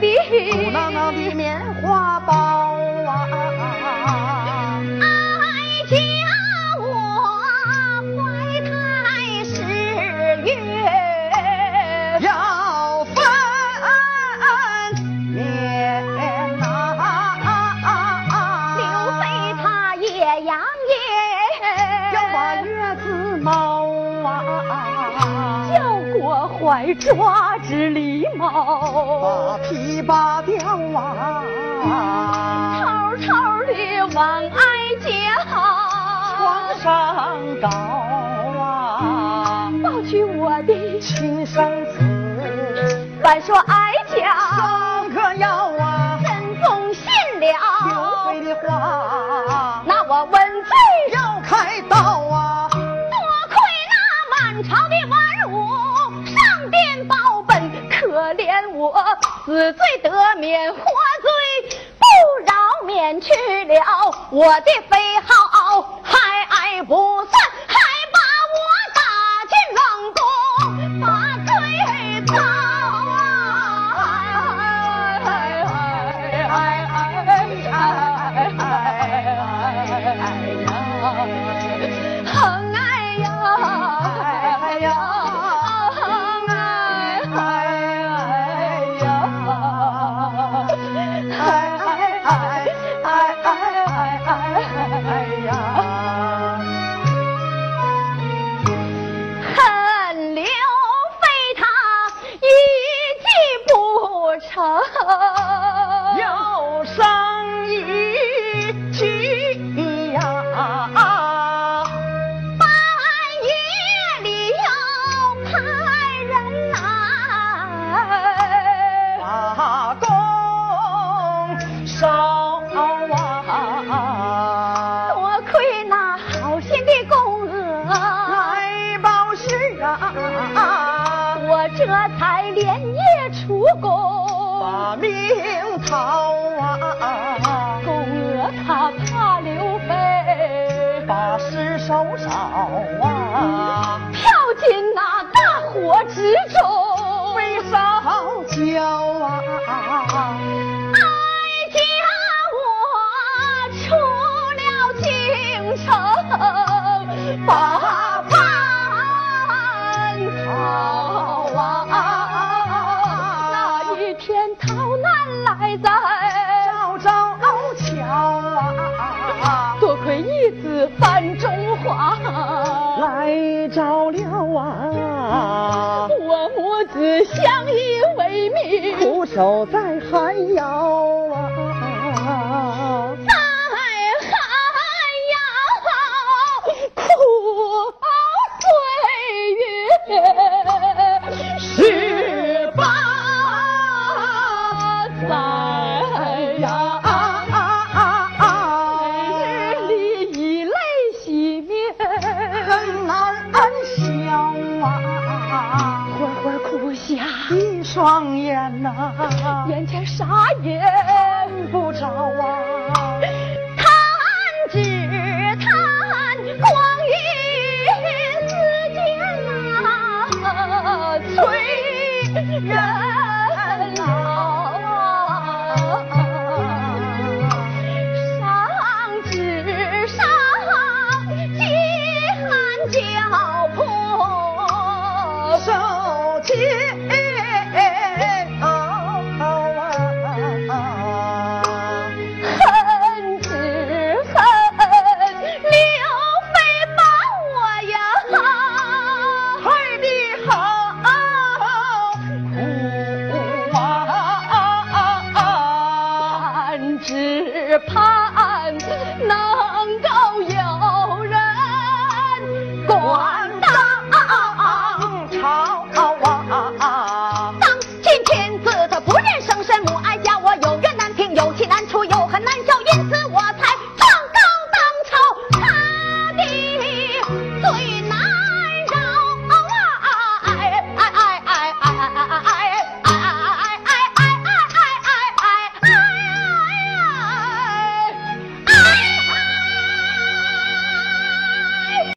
的鼓囊囊的棉花包啊。哀家我怀胎十月。要分娩呐，刘备他也扬言要把月子猫啊，怀抓之狸猫把猫，皮扒掉啊，偷偷的往哀家床上倒啊，抱去我的，亲生子反说哀家上个要啊，真宗信刘了，备的话那我问罪。我死罪得免，活罪不饶，免去了我的非号，还爱不算，还把我打进冷宫，把罪遭啊！哎逃啊，公娥她怕刘备把尸首烧啊，跳进那大火之中，被烧焦啊。逃难来在，赵州桥啊，多亏义子范中华，来照料啊，我母子相依为命，苦守在寒窑啊，双眼呐。眼前啥也不着啊叹只叹光阴似箭呐催人老伤生只生饥寒交迫受气